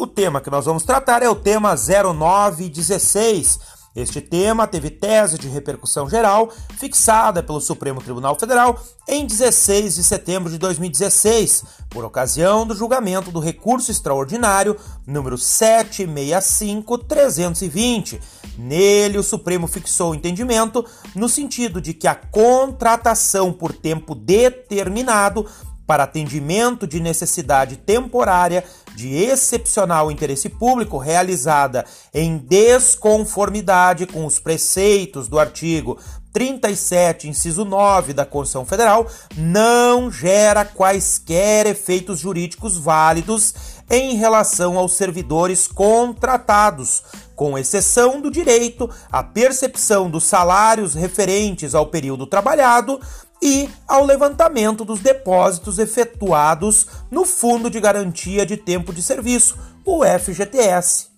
O tema que nós vamos tratar é o tema 0916 este tema teve tese de repercussão geral fixada pelo Supremo Tribunal Federal em 16 de setembro de 2016, por ocasião do julgamento do recurso extraordinário número 765-320. Nele, o Supremo fixou o entendimento no sentido de que a contratação por tempo determinado para atendimento de necessidade temporária de excepcional interesse público realizada em desconformidade com os preceitos do artigo 37, inciso 9 da Constituição Federal, não gera quaisquer efeitos jurídicos válidos em relação aos servidores contratados, com exceção do direito à percepção dos salários referentes ao período trabalhado e ao levantamento dos depósitos efetuados no Fundo de Garantia de Tempo de Serviço, o FGTS.